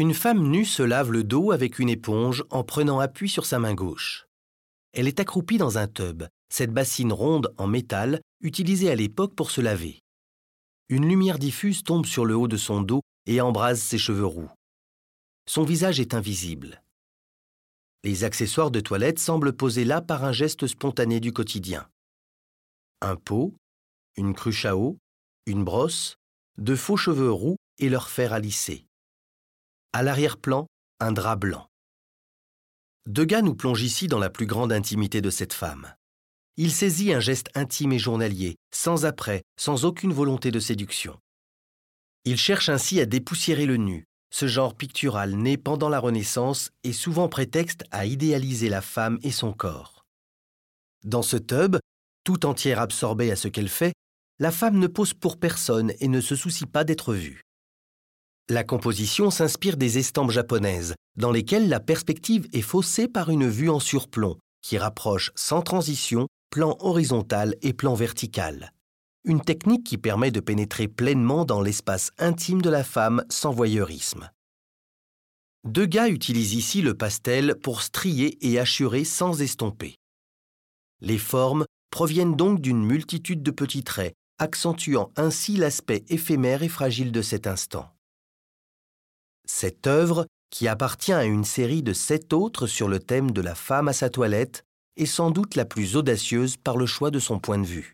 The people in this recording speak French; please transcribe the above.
Une femme nue se lave le dos avec une éponge en prenant appui sur sa main gauche. Elle est accroupie dans un tub, cette bassine ronde en métal utilisée à l'époque pour se laver. Une lumière diffuse tombe sur le haut de son dos et embrase ses cheveux roux. Son visage est invisible. Les accessoires de toilette semblent posés là par un geste spontané du quotidien. Un pot, une cruche à eau, une brosse, de faux cheveux roux et leur fer à lisser. À l'arrière-plan, un drap blanc. Degas nous plonge ici dans la plus grande intimité de cette femme. Il saisit un geste intime et journalier, sans après, sans aucune volonté de séduction. Il cherche ainsi à dépoussiérer le nu, ce genre pictural né pendant la Renaissance et souvent prétexte à idéaliser la femme et son corps. Dans ce tub, tout entière absorbée à ce qu'elle fait, la femme ne pose pour personne et ne se soucie pas d'être vue. La composition s'inspire des estampes japonaises, dans lesquelles la perspective est faussée par une vue en surplomb, qui rapproche sans transition plan horizontal et plan vertical. Une technique qui permet de pénétrer pleinement dans l'espace intime de la femme sans voyeurisme. Degas utilise ici le pastel pour strier et hachurer sans estomper. Les formes proviennent donc d'une multitude de petits traits, accentuant ainsi l'aspect éphémère et fragile de cet instant. Cette œuvre, qui appartient à une série de sept autres sur le thème de la femme à sa toilette, est sans doute la plus audacieuse par le choix de son point de vue.